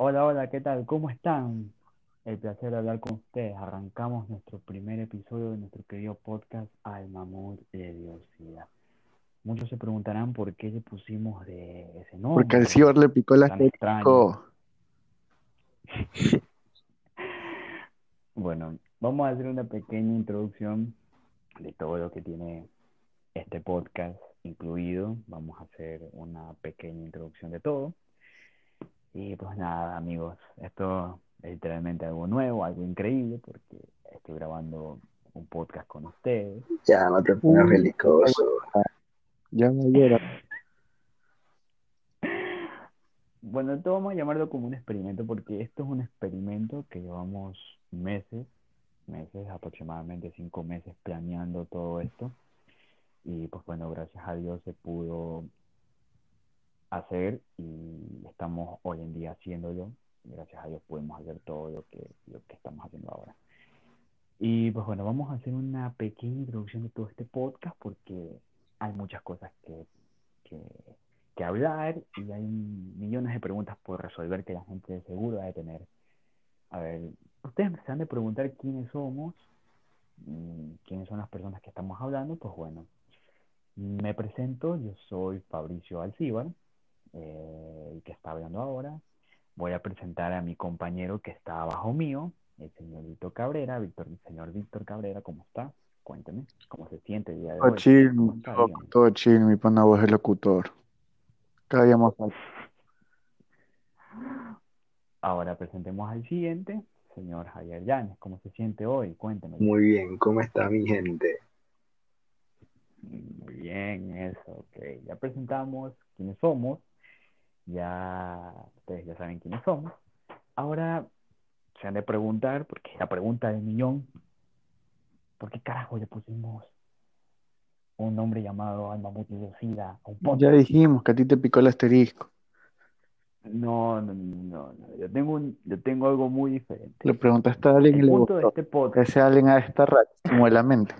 Hola, hola, ¿qué tal? ¿Cómo están? El placer de hablar con ustedes. Arrancamos nuestro primer episodio de nuestro querido podcast Al Mamut de Diversidad. Muchos se preguntarán por qué le pusimos de ese nombre. Porque al ciber le picó la. Bueno, vamos a hacer una pequeña introducción de todo lo que tiene este podcast incluido. Vamos a hacer una pequeña introducción de todo. Y pues nada, amigos, esto es literalmente algo nuevo, algo increíble, porque estoy grabando un podcast con ustedes. Ya, no te pongas belicoso. Ya me llora. Bueno, esto vamos a llamarlo como un experimento, porque esto es un experimento que llevamos meses, meses, aproximadamente cinco meses planeando todo esto. Y pues bueno, gracias a Dios se pudo hacer y estamos hoy en día haciéndolo. Gracias a Dios podemos hacer todo lo que, lo que estamos haciendo ahora. Y pues bueno, vamos a hacer una pequeña introducción de todo este podcast porque hay muchas cosas que, que, que hablar y hay millones de preguntas por resolver que la gente de seguro debe tener. A ver, ustedes se han de preguntar quiénes somos, quiénes son las personas que estamos hablando, pues bueno, me presento, yo soy Fabricio Alcíbar, eh, que está hablando ahora. Voy a presentar a mi compañero que está abajo mío, el señor Víctor Cabrera. Víctor, señor Víctor Cabrera, ¿cómo está? Cuénteme, ¿cómo se siente el día de Todo hoy? chill, Dígame. todo chill, mi pana voz es locutor. Cada día más. Ahora presentemos al siguiente, señor Javier Llanes. ¿Cómo se siente hoy? Cuénteme. Muy bien, ¿cómo está mi gente? Muy bien, eso, ok. Ya presentamos quiénes somos, ya ustedes ya saben quiénes somos. Ahora se han de preguntar, porque es la pregunta del millón, ¿por qué carajo le pusimos un nombre llamado Alma Multidiocida a un podcast? Ya dijimos que a ti te picó el asterisco. No, no, no, no, yo tengo un, yo tengo algo muy diferente. Le preguntaste a alguien y El le punto de gustó. este podcast, Ese alguien a esta racha, como la mente.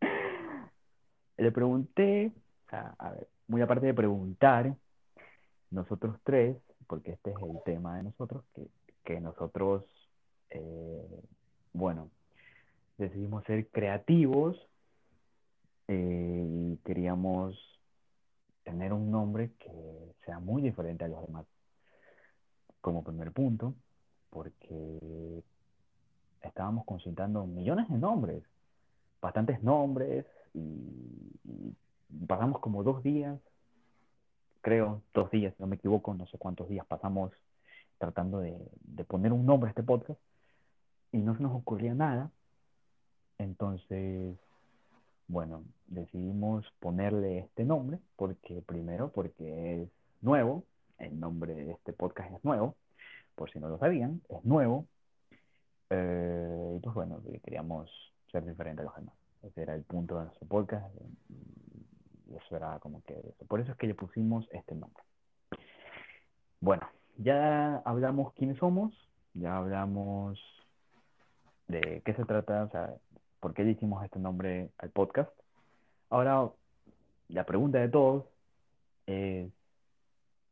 le pregunté, a ver, muy aparte de preguntar, nosotros tres, porque este es el tema de nosotros, que, que nosotros, eh, bueno, decidimos ser creativos eh, y queríamos tener un nombre que sea muy diferente a los demás. Como primer punto, porque estábamos consultando millones de nombres, bastantes nombres, y, y pasamos como dos días, creo, dos días, no me equivoco, no sé cuántos días pasamos tratando de, de poner un nombre a este podcast, y no se nos ocurría nada. Entonces, bueno, decidimos ponerle este nombre porque primero porque es nuevo, el nombre de este podcast es nuevo, por si no lo sabían, es nuevo. Eh, y pues bueno, que queríamos ser diferentes a los demás. Ese era el punto de nuestro podcast eso era como que eso. Por eso es que le pusimos este nombre. Bueno, ya hablamos quiénes somos, ya hablamos de qué se trata, o sea, por qué le hicimos este nombre al podcast. Ahora, la pregunta de todos es,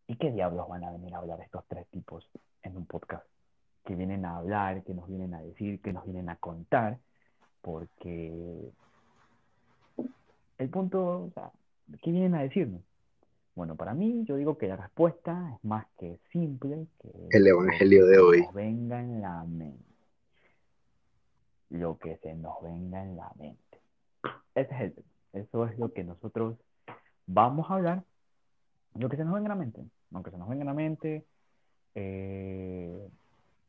¿y qué diablos van a venir a hablar estos tres tipos en un podcast? Que vienen a hablar, que nos vienen a decir, que nos vienen a contar, porque el punto, o sea, ¿qué vienen a decirnos? Bueno, para mí yo digo que la respuesta es más que simple, que El evangelio de hoy. nos venga en la mente. Lo que se nos venga en la mente. Ese es el. Eso es lo que nosotros vamos a hablar. Lo que se nos venga en la mente. Lo que se nos venga en la mente. eh,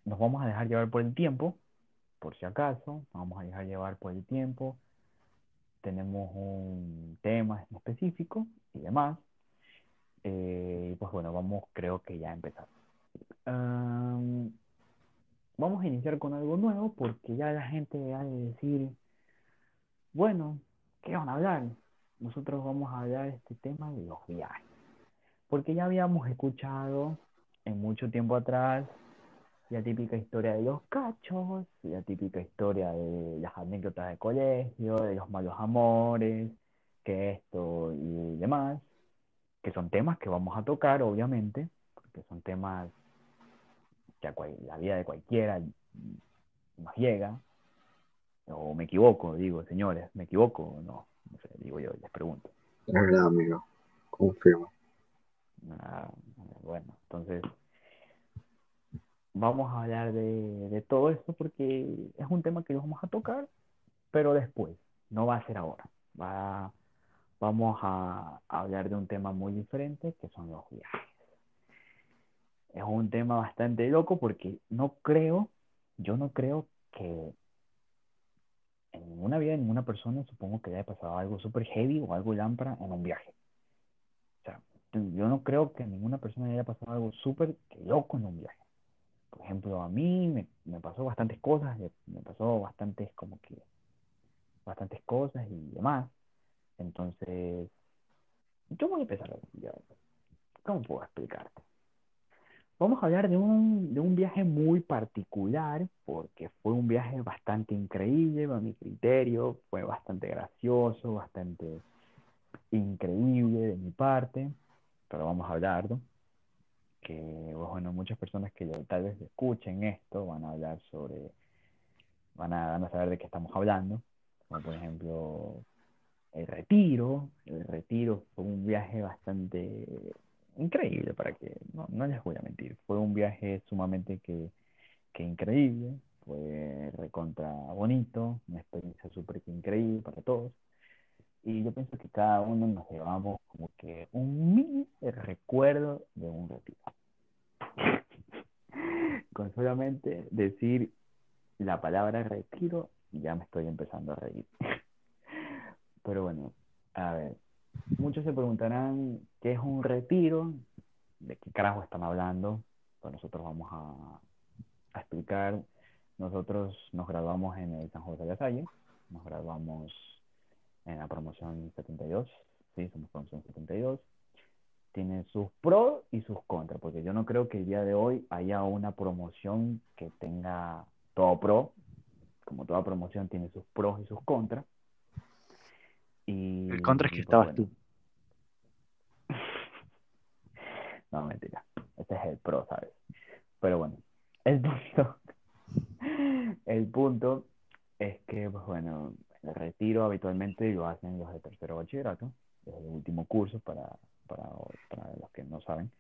nos vamos a dejar llevar por el tiempo, por si acaso. Nos vamos a dejar llevar por el tiempo. Tenemos un tema específico y demás. Eh, pues bueno, vamos, creo que ya a empezar. Am, vamos a iniciar con algo nuevo porque ya la gente ha de decir, bueno, ¿qué van a hablar? Nosotros vamos a hablar de este tema de los viajes. Porque ya habíamos escuchado en mucho tiempo atrás la típica historia de los cachos, la típica historia de las anécdotas de colegio, de los malos amores, que esto y demás, que son temas que vamos a tocar, obviamente, que son temas que cual- la vida de cualquiera nos llega, o me equivoco, digo, señores, ¿me equivoco o no? No sé, digo yo, les pregunto. Es verdad, amigo. Confirmo. Ah, bueno, entonces vamos a hablar de, todo esto porque es un tema que vamos a tocar, pero después, no va a ser ahora. Va, vamos a, hablar de un tema muy diferente que son los viajes. Es un tema bastante loco porque no creo, yo no creo que en ninguna vida de ninguna persona supongo que le haya pasado algo súper heavy o algo lámpara en un viaje. O sea, yo no creo que ninguna persona haya pasado algo súper loco en un viaje. Por ejemplo, a mí me, me pasó bastantes cosas, me pasó bastantes como que, bastantes cosas y demás. Entonces, yo voy a empezar ya, ¿Cómo puedo explicarte? Vamos a hablar de un, de un viaje muy particular, porque fue un viaje bastante increíble a mi criterio, fue bastante gracioso, bastante increíble de mi parte, pero vamos a hablar, ¿no? Que, bueno, muchas personas que tal vez escuchen esto van a hablar sobre, van a, van a saber de qué estamos hablando, como por ejemplo el retiro, el retiro fue un viaje bastante increíble, para que, no, no les voy a mentir, fue un viaje sumamente que, que increíble, fue recontra bonito, una experiencia súper increíble para todos. Y yo pienso que cada uno nos llevamos como que un mini recuerdo de un retiro. Solamente decir la palabra retiro, ya me estoy empezando a reír. Pero bueno, a ver, muchos se preguntarán qué es un retiro, de qué carajo están hablando. Pues nosotros vamos a, a explicar. Nosotros nos graduamos en el San José de la Salle, nos graduamos en la promoción 72, sí, somos promoción 72. Tiene sus pros y sus contras, porque yo no creo que el día de hoy haya una promoción que tenga todo pro, como toda promoción tiene sus pros y sus contras. Y, El contra es que pues, estabas bueno. tú. No, mentira. Este es el pro, ¿sabes? Pero bueno, el punto, el punto es que, pues bueno, el retiro habitualmente lo hacen los de tercero bachillerato, es el último curso para, para, para los que no saben.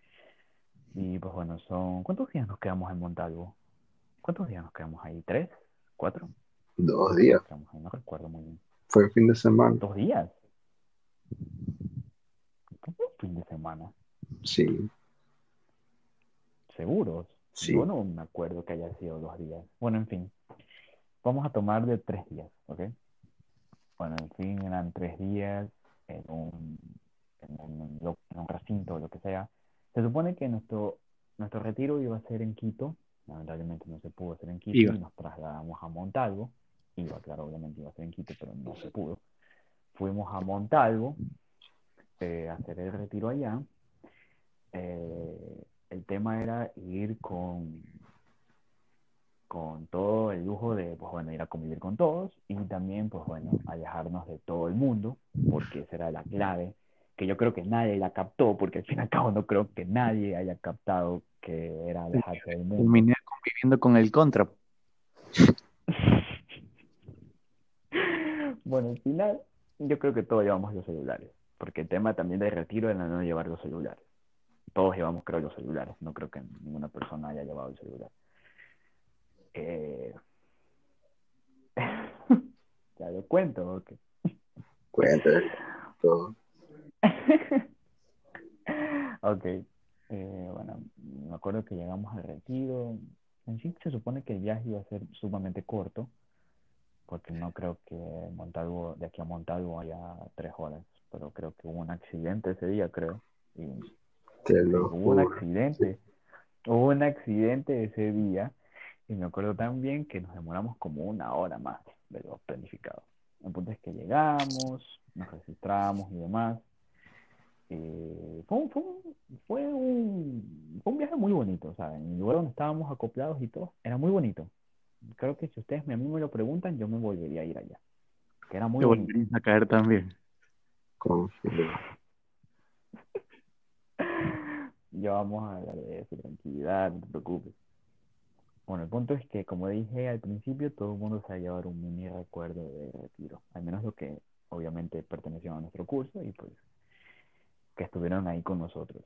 Y pues bueno, son... ¿Cuántos días nos quedamos en Montalvo? ¿Cuántos días nos quedamos ahí? ¿Tres? ¿Cuatro? Dos días. No recuerdo muy bien. Fue el fin de semana. ¿Dos días? ¿Cómo fin de semana? Sí. ¿Seguros? Sí. Yo no me acuerdo que haya sido dos días. Bueno, en fin. Vamos a tomar de tres días, ¿ok? Bueno, en fin, eran tres días en un, en un, en un recinto o lo que sea. Se supone que nuestro, nuestro retiro iba a ser en Quito. Lamentablemente no se pudo hacer en Quito y nos trasladamos a Montalvo. Iba, claro, obviamente iba a ser en Quito, pero no se pudo. Fuimos a Montalvo eh, a hacer el retiro allá. Eh, el tema era ir con, con todo el lujo de, pues bueno, ir a convivir con todos y también, pues bueno, alejarnos de todo el mundo, porque esa era la clave, que yo creo que nadie la captó, porque al fin y al cabo no creo que nadie haya captado que era alejarse del mundo. Terminé conviviendo con el contra. Bueno, al final, yo creo que todos llevamos los celulares, porque el tema también del retiro era no llevar los celulares. Todos llevamos, creo, los celulares. No creo que ninguna persona haya llevado el celular. Eh... ya lo cuento, ¿o todo. Ok. Eh, bueno, me acuerdo que llegamos al retiro. En sí se supone que el viaje iba a ser sumamente corto, porque no creo que Montalvo, de aquí a Montalvo haya tres horas, pero creo que hubo un accidente ese día, creo. Y hubo un accidente, hubo un accidente ese día, y me acuerdo también que nos demoramos como una hora más de lo planificado. El punto es que llegamos, nos registramos y demás. Eh, fue, un, fue, un, fue, un, fue un viaje muy bonito, o sea, en el lugar donde estábamos acoplados y todo, era muy bonito. Creo que si ustedes a mí me lo preguntan, yo me volvería a ir allá, que era muy Te bonito. volverías a caer también. Ya vamos a hablar de eso, tranquilidad, no te preocupes. Bueno, el punto es que, como dije al principio, todo el mundo se va a llevar un mini recuerdo de retiro, al menos lo que obviamente perteneció a nuestro curso y pues que estuvieron ahí con nosotros.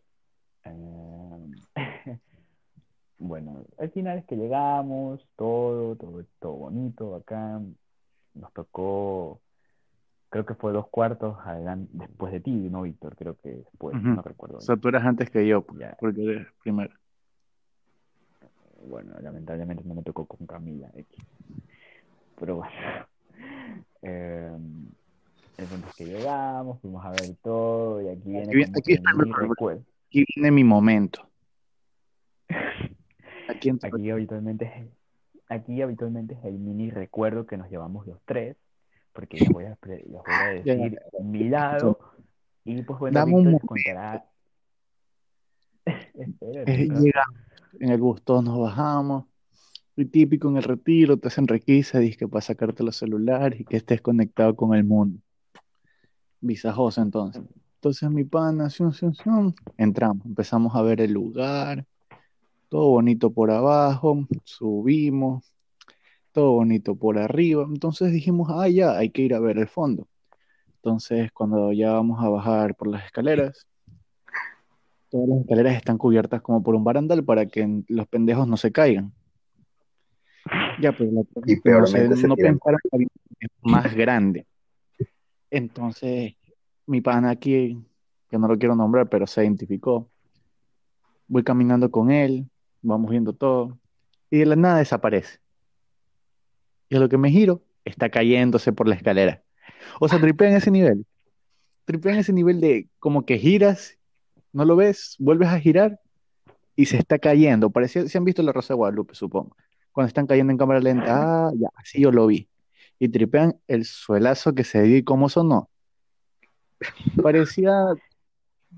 Eh, bueno, al final es que llegamos, todo, todo, todo bonito, acá nos tocó, creo que fue dos cuartos adelante, después de ti, ¿no, Víctor? Creo que después, no recuerdo O sea, tú eras antes que yo, pues, Ya. porque eres primero. Bueno, lamentablemente no me tocó con Camila X. Pero bueno. Eh, el punto es que llegamos, fuimos a ver todo y aquí viene Aquí aquí está el mi recuerdo. Aquí viene mi momento. Aquí Aquí habitualmente es, aquí habitualmente es el mini recuerdo que nos llevamos los tres, porque les voy a, les voy a decir mi lado y pues bueno, Dame un Víctor momento. contará. Llegamos en el bus, todos nos bajamos. Y típico en el retiro, te hacen requisa, dice que para sacarte los celulares y que estés conectado con el mundo. Visajoso entonces. Entonces mi pana, entramos, empezamos a ver el lugar, todo bonito por abajo, subimos, todo bonito por arriba. Entonces dijimos, ah, ya, hay que ir a ver el fondo. Entonces, cuando ya vamos a bajar por las escaleras, todas las escaleras están cubiertas como por un barandal para que los pendejos no se caigan. Ya, pero la cosa Y es que no, se no tiran. pensaron que un más grande. Entonces, mi pana aquí, que no lo quiero nombrar, pero se identificó. Voy caminando con él, vamos viendo todo, y de la nada desaparece. Y a lo que me giro, está cayéndose por la escalera. O sea, tripea en ese nivel. Tripea en ese nivel de como que giras, no lo ves, vuelves a girar y se está cayendo. Parecía, si han visto La Rosa de Guadalupe, supongo. Cuando están cayendo en cámara lenta, ah, ya, así yo lo vi. Y tripean el suelazo que se dio y cómo sonó. Parecía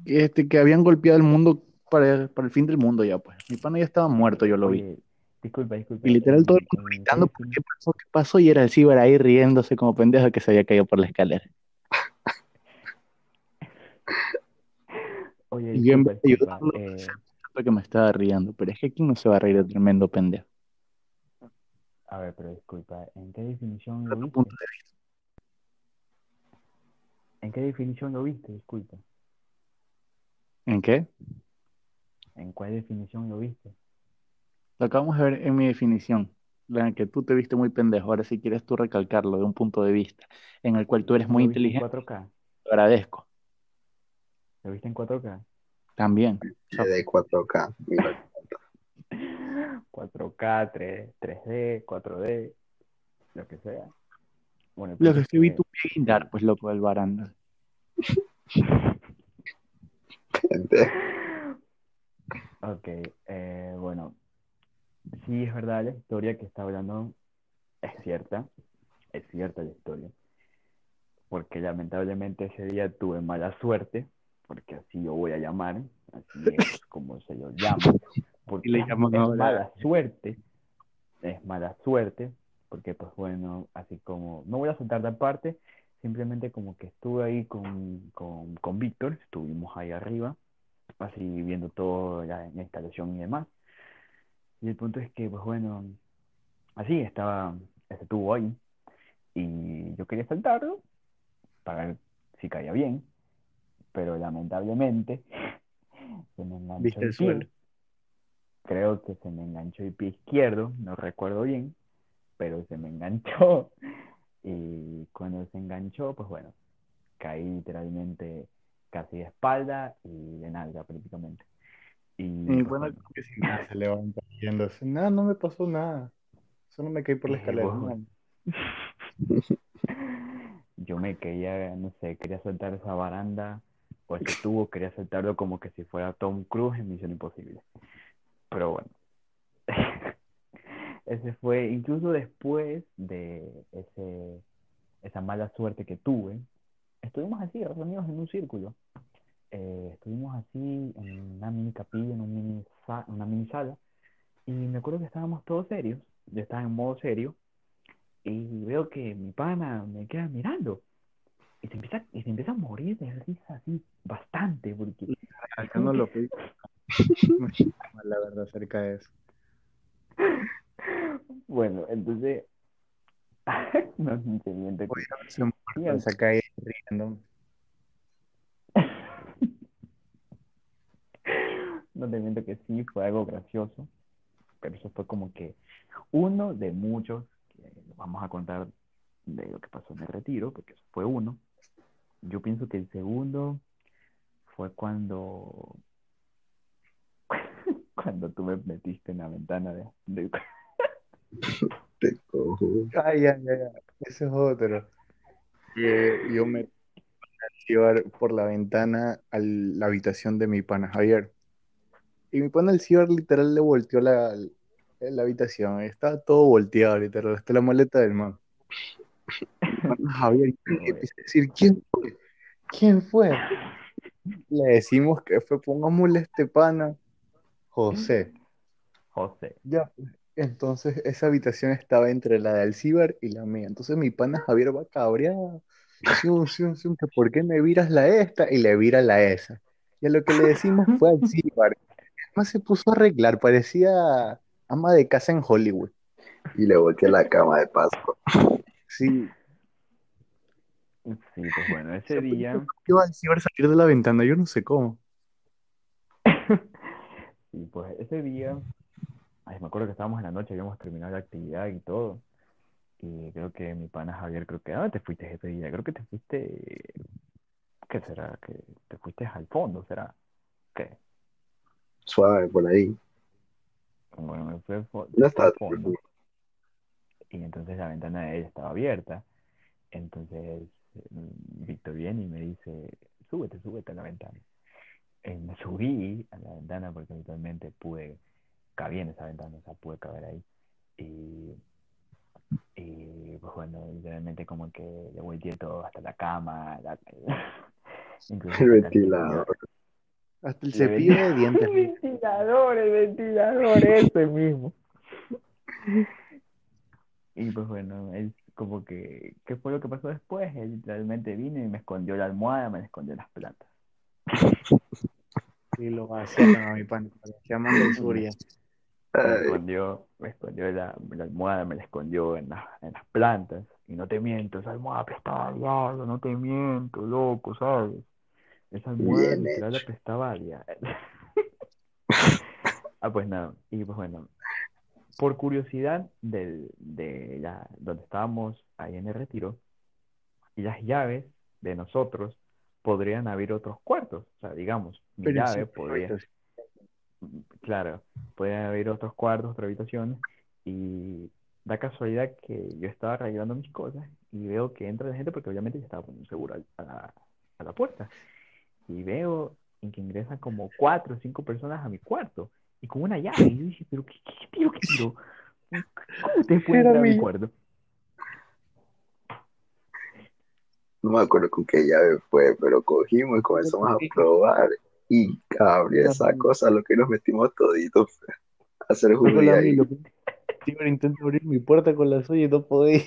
que, este, que habían golpeado el mundo para, para el fin del mundo ya, pues. Mi pana ya estaba muerto, yo lo vi. Oye, disculpa, disculpa. Y literal todo el mundo gritando, ¿por qué pasó? ¿Qué pasó? Y era el ciber ahí riéndose como pendejo que se había caído por la escalera. Oye, Y yo en disculpa, vez de disculpa, ayudarlo, eh, que me estaba riendo, pero es que aquí no se va a reír de tremendo pendejo. A ver, pero disculpa, ¿en qué definición lo viste? punto de vista. ¿En qué definición lo viste? Disculpa. ¿En qué? ¿En cuál definición lo viste? Lo acabamos de ver en mi definición, la en que tú te viste muy pendejo. Ahora, si quieres tú recalcarlo de un punto de vista en el cual tú eres muy ¿Lo viste en inteligente, 4K? te agradezco. ¿Lo viste en 4K? También. de 4K. Mira, 4K, 3, 3D, 4D, lo que sea. Bueno, Lo que escribí que- tu guindar, pues loco del baranda. Ok, eh, bueno, sí es verdad la historia que está hablando, es cierta, es cierta la historia, porque lamentablemente ese día tuve mala suerte, porque así yo voy a llamar, así es como se lo llama, porque Y le llaman es ahora- mala suerte, es mala suerte, porque pues bueno, así como, no voy a soltar de parte, simplemente como que estuve ahí con, con, con Víctor, estuvimos ahí arriba, así viendo todo la, la instalación y demás. Y el punto es que, pues bueno, así estaba ese tubo ahí y yo quería saltarlo para ver si caía bien, pero lamentablemente se me enganchó Viste el el suelo. Creo que se me enganchó el pie izquierdo, no recuerdo bien, pero se me enganchó y cuando se enganchó, pues bueno, caí literalmente casi de espalda y de nalga prácticamente. Y Y pues, bueno, bueno, que si se levanta yéndose. Nada, no me pasó nada. Solo me caí por la escalera. bueno. no. Yo me quería, no sé, quería saltar esa baranda o ese tubo, quería saltarlo como que si fuera Tom Cruise en Misión Imposible. Pero bueno, ese fue, incluso después de ese, esa mala suerte que tuve, estuvimos así, reunidos en un círculo. Eh, estuvimos así en una mini capilla, en un mini una mini sala, y me acuerdo que estábamos todos serios, yo estaba en modo serio, y veo que mi pana me queda mirando. Y se empieza, y se empieza a morir de risa así bastante, porque Acá no lo fui. La verdad, acerca de eso. Bueno, entonces, no se miente que- Se muerto, se cae riendo. no te miento que sí fue algo gracioso, pero eso fue como que uno de muchos que vamos a contar de lo que pasó en el retiro, porque eso fue uno. Yo pienso que el segundo fue cuando cuando tú me metiste en la ventana de, de- Te cojo. Ay, ay, ay, ay, ese es otro. Que yo me llevar por la ventana a la habitación de mi pana Javier. Y mi pana el ciber literal le volteó la, la habitación. Estaba todo volteado, literal, hasta la maleta del man. Mi pana Javier, a decir, ¿quién? ¿Quién fue? Le decimos que fue, pongámosle este pana, José. José. Ya, entonces esa habitación estaba entre la de Alcibar y la mía. Entonces mi pana Javier va cabreado. ¿por qué me viras la esta? Y le vira la esa. Y a lo que le decimos fue Alcibar. Además se puso a arreglar, parecía ama de casa en Hollywood. Y le volteé la cama de Pascua. Sí, Sí, pues bueno, ese día, yo Alcibar salir de la ventana, yo no sé cómo. sí, pues ese día, ay, me acuerdo que estábamos en la noche, habíamos terminado la actividad y todo. Y creo que mi pana Javier, creo que, ¿a dónde te fuiste ese día? Creo que te fuiste, ¿qué será? Que te fuiste al fondo, ¿será? ¿Qué? Suave por ahí. Bueno, me fo- No estaba al fondo. Y entonces la ventana de ella estaba abierta. Entonces Víctor viene y me dice, súbete, súbete a la ventana. Eh, me subí a la ventana porque habitualmente pude, cabía en esa ventana, o sea, pude caber ahí. Y, y pues bueno, literalmente como que le volteé todo hasta la cama, la, incluso El ventilador. Hasta el cepillo de dientes. El ventilador, el ventilador, ese mismo. Y pues bueno, él como que, ¿qué fue lo que pasó después? Él literalmente vino y me escondió la almohada, me escondió las plantas. Y lo vaciaron a mi pana, lo llaman del Suria. Me escondió, me escondió la, la almohada, me la escondió en, las en las plantas. Y no te miento, esa almohada apestaba a diablo, no te miento, loco, ¿sabes? Esa almohada literal apestaba a diablo. Ah, pues nada, y pues bueno, por curiosidad del, de la, donde estábamos ahí en el retiro, y las llaves de nosotros podrían abrir otros cuartos. O sea, digamos, mi Pero llave sí, podría, claro, puede haber otros cuartos, otras habitaciones, y da casualidad que yo estaba arreglando mis cosas y veo que entra la gente porque obviamente estaba poniendo seguro a la, a la puerta. Y veo en que ingresan como cuatro o cinco personas a mi cuarto y con una llave. Y yo dije, pero ¿qué, qué tiro, qué tiro? ¿Cómo Era entrar a mi cuarto? No me acuerdo con qué llave fue, pero cogimos y comenzamos a probar. Y cabrón, esa cosa, lo que nos metimos toditos fue a hacer Fue la ahí. mía, lo que- Steven intenta abrir mi puerta con la suya y no podía.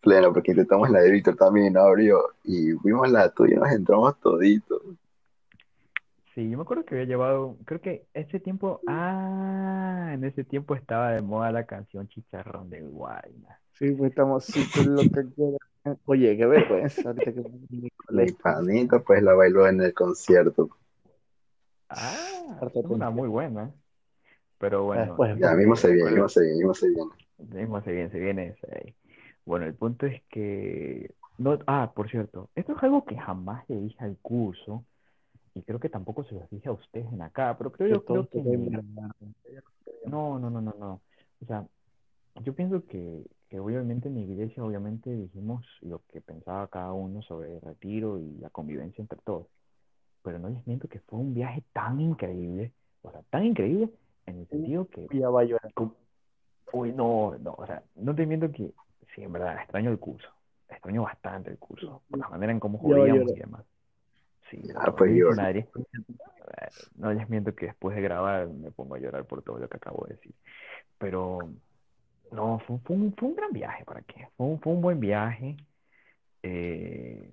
Pleno, porque intentamos la de Víctor también y no abrió. Y fuimos la tuya y nos entramos toditos. Sí, yo me acuerdo que había llevado, creo que ese tiempo, ah, en ese tiempo estaba de moda la canción Chicharrón de Guayna. Sí, pues estamos súper locos. Oye, qué vergüenza. Ahorita que mi Mi colegio. panita pues la bailó en el concierto. Ah, es una muy buena. Pero bueno, Después, Ya, mismo se viene, mismo se viene, mismo se viene. Mismo se viene, se viene. Bueno, el punto es que no, ah, por cierto, esto es algo que jamás le dije al curso y creo que tampoco se los dije a ustedes en acá, pero creo yo creo que no, no, no, no, no. O sea, yo pienso que, que obviamente en mi iglesia obviamente dijimos lo que pensaba cada uno sobre el retiro y la convivencia entre todos. Pero no les miento que fue un viaje tan increíble, o sea, tan increíble en el sentido que Ya va a llorar. como- Uy, no, no, o sea, no te miento que sí, en verdad, extraño el curso. Extraño bastante el curso, por la manera en cómo llorar. y demás. Sí, pues, madre, eh, no les miento que después de grabar me pongo a llorar por todo lo que acabo de decir. Pero, no, fue, fue un, fue un gran viaje, ¿para qué? Fue un, fue un buen viaje. eh,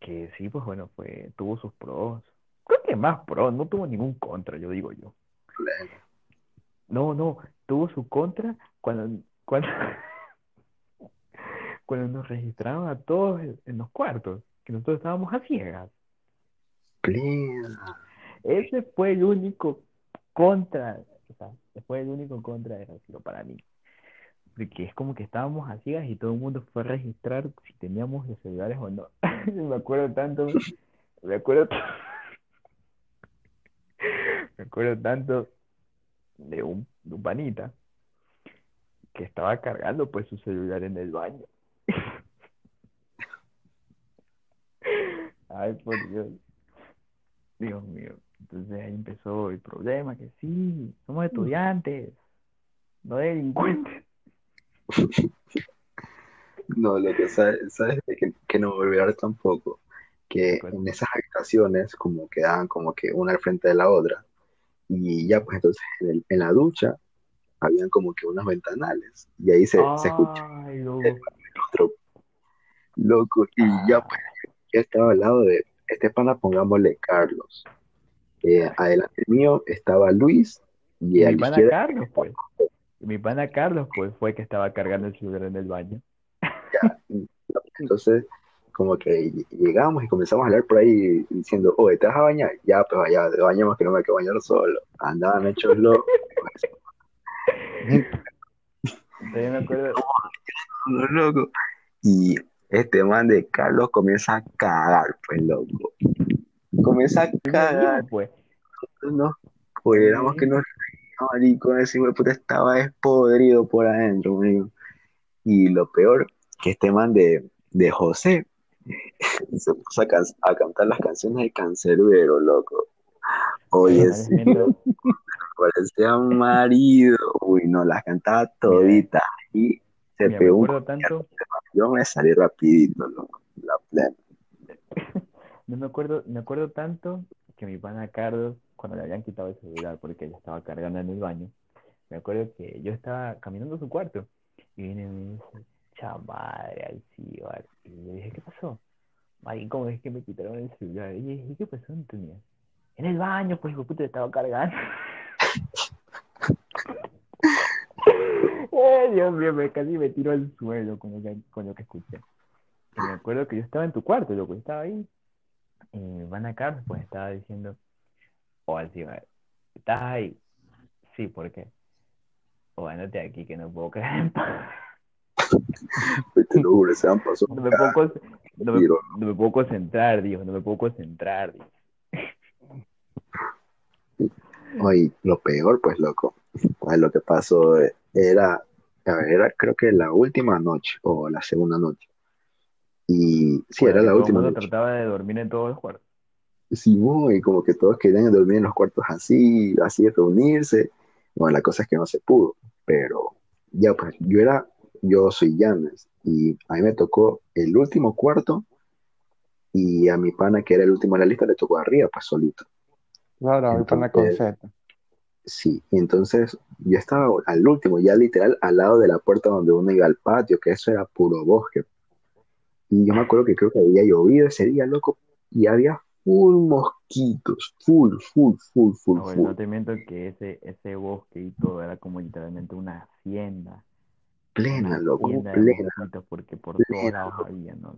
que sí, pues bueno, fue, tuvo sus pros, creo que más pro, no tuvo ningún contra, yo digo yo. No, no, tuvo su contra cuando, cuando, cuando nos registraban a todos en los cuartos, que nosotros estábamos a ciegas. Plena. Ese fue el único contra, o sea, fue el único contra de Raciro para mí. Porque es como que estábamos a ciegas y todo el mundo fue a registrar si teníamos los celulares o no. me acuerdo tanto, me acuerdo, me acuerdo tanto de un, de un panita que estaba cargando pues su celular en el baño. Ay, por Dios. Dios mío. Entonces ahí empezó el problema, que sí, somos estudiantes, no delincuentes. No, lo que sabes, sabes que, que no me voy a olvidar tampoco, que en esas habitaciones como quedaban como que una al frente de la otra, y ya pues entonces en, el- en la ducha habían como que unos ventanales, y ahí se, se escuchaba Ay, loco. otro loco, y ya pues ya estaba al lado de este pana, pongámosle Carlos. Eh, adelante mío estaba Luis, y mi pana izquierda Carlos, pues. Mi pana Carlos, pues, fue el que estaba cargando el celular en el baño. Entonces, como que llegamos y comenzamos a hablar por ahí diciendo, oye, ¿te vas a bañar? Ya, pues te bañamos que no me quiero bañar solo. Andaban hechos locos, Entonces me acuerdo, los locos. Y este man de Carlos comienza a cagar, pues loco. Comienza a cagar, digo, pues, nos éramos que nos reíamos, marico, ese puta estaba despodrido por adentro, marico. Y lo peor, que este man de, de José se puso a, can- a cantar las canciones de Cancerbero, loco. Oye, sí, agradecimiento, parecía marido. Uy, no, las cantaba toditas. Y se mira, me pegó un acuerdo tanto, yo me salí rapidito, loco. La plena. no me acuerdo, me acuerdo tanto que mi pana Carlos, cuando le habían quitado el celular porque ella estaba cargando en el baño, me acuerdo que yo estaba caminando a su cuarto y viene y me dice, chamadre, Alcibar. Y yo dije, ¿qué pasó? Maricón, es que me quitaron el celular. Y yo dije, ¿qué pasó, Antonio? En el baño, pues, hijo puta, estaba cargando. Eh, Dios mío, me casi me tiro al suelo con lo que, con lo que escuché. Y me acuerdo que yo estaba en tu cuarto, loco, estaba ahí. Y mi hermana Carlos, pues, estaba diciendo, oh, Alcibar, ¿estás ahí? Sí, ¿por qué? O andate aquí que no puedo creer en paz. Te lo juro, se han pasado No me puedo, con- no me, tiro. no me puedo concentrar, dijo, no me puedo concentrar. dijo. Oye, lo peor, pues, loco. Pues lo que pasó eh, era, a era creo que la última noche o la segunda noche. Y sí, Bueno, era la todo última mundo noche. trataba de dormir en todos los cuartos. Sí, y como que todos querían dormir en los cuartos así, así reunirse. Bueno, la cosa es que no se pudo, pero ya pues yo era, yo soy James y a mí me tocó el último cuarto y a mi pana que era el último de la lista le tocó arriba, pues solito. Claro, voy para la con Entonces, Z. sí, entonces yo estaba al último, ya literal al lado de la puerta donde uno iba al patio, que eso era puro bosque. Y yo me acuerdo que creo que había llovido ese día, loco, y había full mosquitos, full, full, full, full, No, full. no te miento que ese, ese bosque y todo era como literalmente una hacienda. Plena, Una loco, hacienda plena. porque por plena, loco. había, ¿no?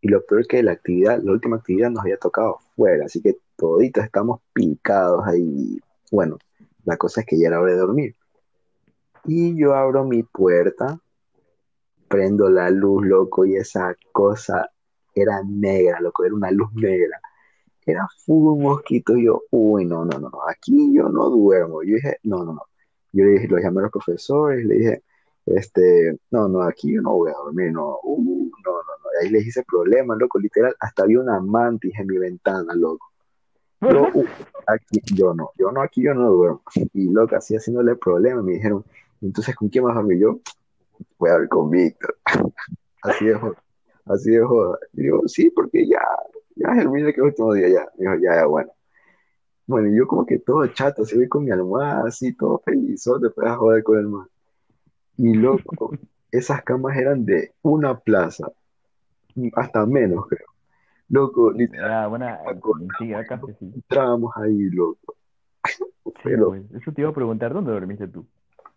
Y lo peor que la actividad, la última actividad nos había tocado fuera, así que toditos estamos picados ahí. Bueno, la cosa es que ya era hora de dormir. Y yo abro mi puerta, prendo la luz, loco, y esa cosa era negra, loco, era una luz negra. Era full mosquito. Y yo, uy, no, no, no, no, aquí yo no duermo. Yo dije, no, no, no. Yo le dije, lo llamé a los profesores, le dije, este, no, no, aquí yo no voy a dormir, no, uh, no, no, no. Y ahí les hice problemas, loco, literal, hasta había una mantis en mi ventana, loco. Yo, uh, aquí, yo no, yo no, aquí yo no duermo. Y loco, así haciéndole problemas, me dijeron, entonces, ¿con quién vas a dormir? Yo, voy a dormir con Víctor. Así de joda, así de joda. Y digo, sí, porque ya, ya es el mismo que el último día, ya. Dijo, ya, ya, bueno. Bueno, y yo como que todo chato, así voy con mi almohada, así, todo feliz, después a joder con el man. Y loco, esas camas eran de una plaza, hasta menos, creo. Loco, literal, Ah, buena, Paco, sí, acá sí, entrábamos ahí, loco. Pero, pues, eso te iba a preguntar, ¿dónde dormiste tú?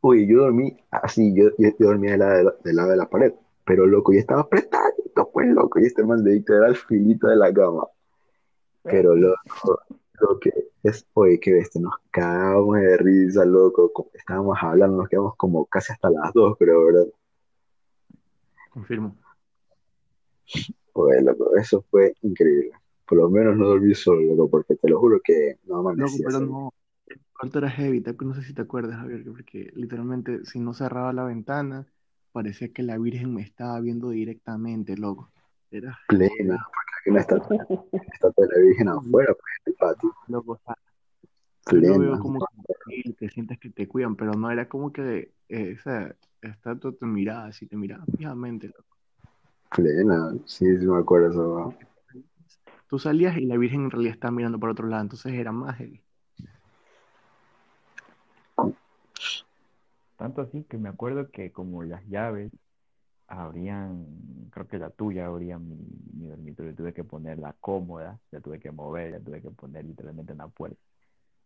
oye, yo dormí así, yo, yo, yo dormía del lado de la, del lado de la pared. Pero, loco, yo estaba apretadito, pues, loco. Y este man dedicto era al filito de la cama. Pero, loco, lo que es, oye, qué bestia, nos cagamos de risa, loco. Estábamos hablando, nos quedamos como casi hasta las dos, creo, ¿verdad? Confirmo. Oye, loco, eso fue increíble. Por lo menos no dormí solo, loco, porque te lo juro que no Loco, amanecía pero así. no. El cuarto era heavy, no sé si te acuerdas, Javier, que porque literalmente si no cerraba la ventana, parecía que la Virgen me estaba viendo directamente, loco. Era Plena, porque hay una estatua, de la Virgen afuera, pues, en el patio. loco. O sea, Plena. veo como que te sientes que te cuidan, pero no era como que eh, esa estatua te miraba así, te miraba fijamente, loco. Plena, sí, sí me acuerdo eso. Tú salías y la Virgen en realidad estaba mirando por otro lado, entonces era más heavy. Tanto así que me acuerdo que como las llaves abrían, creo que la tuya abría mi, mi dormitorio, tuve que poner la cómoda, la tuve que mover, la tuve que poner literalmente en la puerta.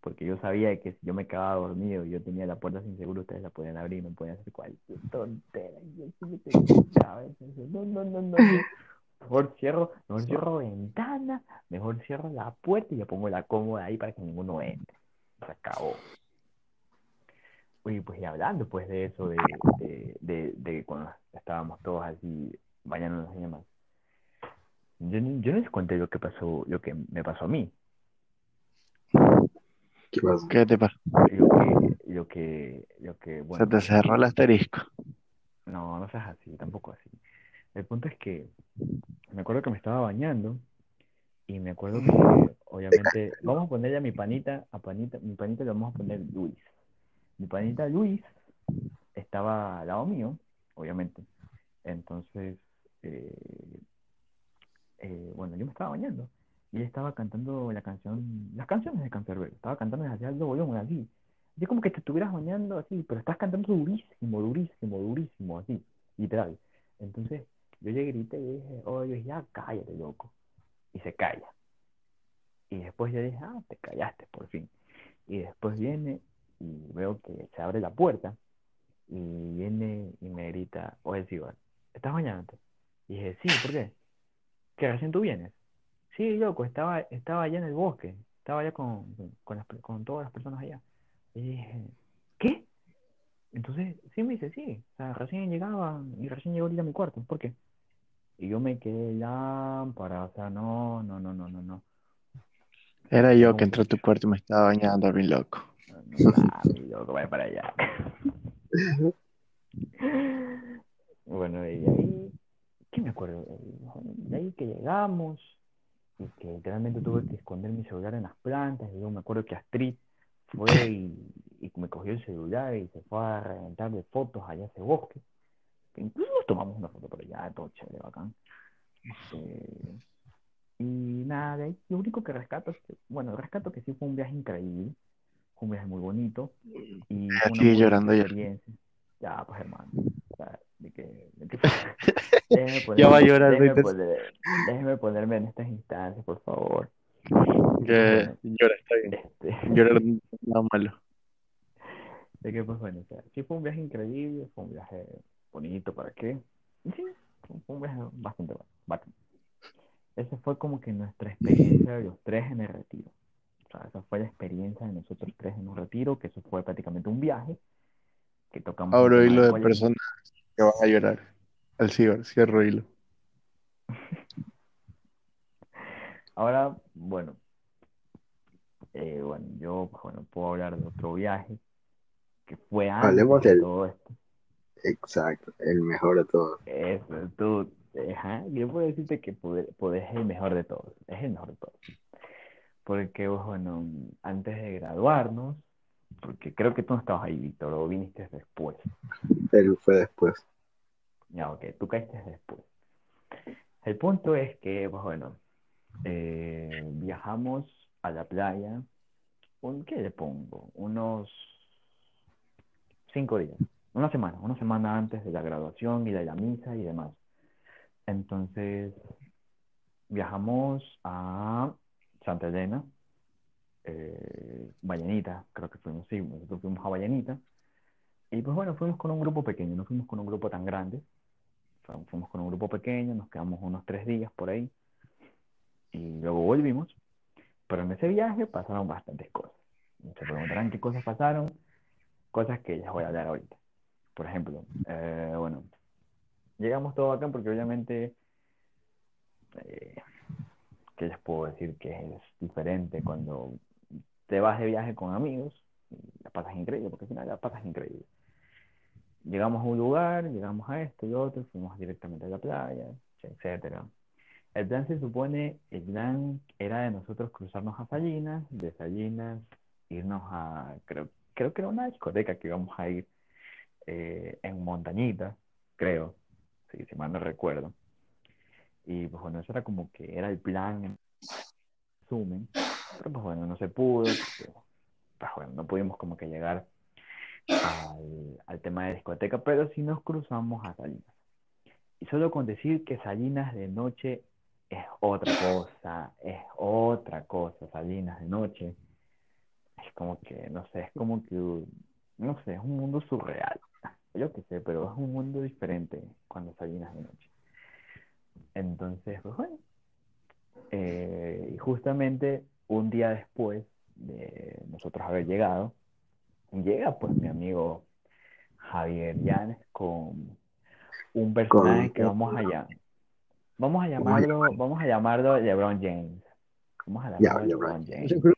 Porque yo sabía que si yo me quedaba dormido y yo tenía la puerta sin seguro, ustedes la podían abrir, me podían hacer cualquier tontera. No, no, no, no. Mejor cierro, mejor cierro ventana, mejor cierro la puerta y le pongo la cómoda ahí para que ninguno entre. Se acabó. Oye, pues y hablando pues de eso, de, de, de, de cuando estábamos todos así bañándonos y demás. Yo, yo no les conté lo que pasó, lo que me pasó a mí, ¿Qué pasa? ¿Qué te pasa? lo que, lo que, lo que, Se bueno, te cerró el asterisco. no, no seas así, tampoco así. El punto es que me acuerdo que me estaba bañando y me acuerdo que obviamente vamos a ponerle a mi panita, a panita, mi panita le vamos a poner Luis. Mi panita Luis estaba al lado mío, obviamente. Entonces, eh, eh, bueno, yo me estaba bañando y él estaba cantando la canción, las canciones de Cancerbero, estaba cantando hacia alto volumen así. Y es como que te estuvieras bañando así, pero estás cantando durísimo, durísimo, durísimo, así, literal. Entonces, yo le grité y dije, oye, ya cállate, loco. Y se calla. Y después yo dije, ah, te callaste por fin. Y después viene y veo que se abre la puerta y viene y me grita, oye, Sibar, ¿estás bañándote? Y dije, sí, ¿por qué? ¿Que recién tú vienes? Sí, loco, estaba, estaba allá en el bosque, estaba allá con, con, las con todas las personas allá. Y dije, ¿qué? Entonces, sí me dice, sí, o sea, recién llegaba y recién llegó ahorita a mi cuarto, ¿por qué? Y yo me quedé lámpara, o sea, no, no, no, no, no, no. Era yo que entré a tu cuarto y me estaba bañando, bien loco. no mames, loco, vaya para allá. Bueno, y de ahí, ¿qué me acuerdo? De ahí que llegamos y que literalmente tuve que esconder mi celular en las plantas. Y yo me acuerdo que Astrid fue y, y me cogió el celular y se fue a reventar de fotos allá a ese bosque. Que incluso nos tomamos una foto por allá, todo chévere, bacán. Eh, y nada, de ahí lo único que rescato es que, bueno, rescato que sí fue un viaje increíble, fue un viaje muy bonito y fue una muy llorando experiencia. Ya, pues hermano, o sea, de que, de que- déjeme Ya va a llorar déjeme poner- déjeme ponerme en estas instancias, por favor. Que llora, está bien. Este, Llorar nada malo. de que, pues bueno, o sea, sí fue un viaje increíble, fue un viaje bonito, ¿para qué? Sí, fue un viaje bastante bueno. Esa fue como que nuestra experiencia de los tres en el retiro. O sea, esa fue la experiencia de nosotros tres en un retiro, que eso fue prácticamente un viaje, que tocamos tema hilo del de personas que van a llorar. Al ciber, cierro hilo. Ahora, bueno, eh, bueno, yo pues, bueno, puedo hablar de otro viaje que fue antes Hablemos de del- todo esto. Exacto, el mejor de todos. Eso, tú, ajá, yo puedo decirte que es el mejor de todos, es el mejor de todos. Porque, bueno, antes de graduarnos, porque creo que tú no estabas ahí, Víctor, o viniste después. Él fue después. Ya, ok, tú caíste después. El punto es que, pues bueno, eh, viajamos a la playa, un, ¿qué le pongo? Unos cinco días, una semana, una semana antes de la graduación y de la misa y demás. Entonces, viajamos a Santa Elena, eh, Vallenita, creo que fuimos, sí, nosotros fuimos a Vallenita. Y pues bueno, fuimos con un grupo pequeño, no fuimos con un grupo tan grande. Fu- Fuimos con un grupo pequeño, nos quedamos unos tres días por ahí. Y luego volvimos. Pero en ese viaje pasaron bastantes cosas. Se preguntarán qué cosas pasaron, cosas que les voy a hablar ahorita. Por ejemplo, eh, bueno, llegamos todo acá porque obviamente, eh, ¿qué les puedo decir? Que es diferente cuando te vas de viaje con amigos, y la pasas increíble, porque al final la pasas increíble. Llegamos a un lugar, llegamos a esto y otro, fuimos directamente a la playa, etcétera. El plan se supone, el plan era de nosotros cruzarnos a Salinas, de Salinas irnos a, creo, creo que era una discoteca que íbamos a ir eh, en Montañita, creo, sí, si mal no recuerdo. Y pues bueno, eso era como que era el plan en resumen, pero pues bueno, no se pudo, pues bueno, no pudimos como que llegar al, al tema de discoteca, pero sí nos cruzamos a Salinas. Y solo con decir que Salinas de noche es otra cosa, es otra cosa, Salinas de noche. Es como que, no sé, es como que, no sé, es un mundo surreal. Yo qué sé, pero es un mundo diferente cuando Salinas de noche. Entonces, pues bueno. Eh, y justamente un día después de nosotros haber llegado, llega pues mi amigo Javier Llanes con un personaje Con- que vamos a. Vamos a llamarlo, vamos a llamarlo LeBron James. Vamos a Ya, llamarlo LeBron LeBron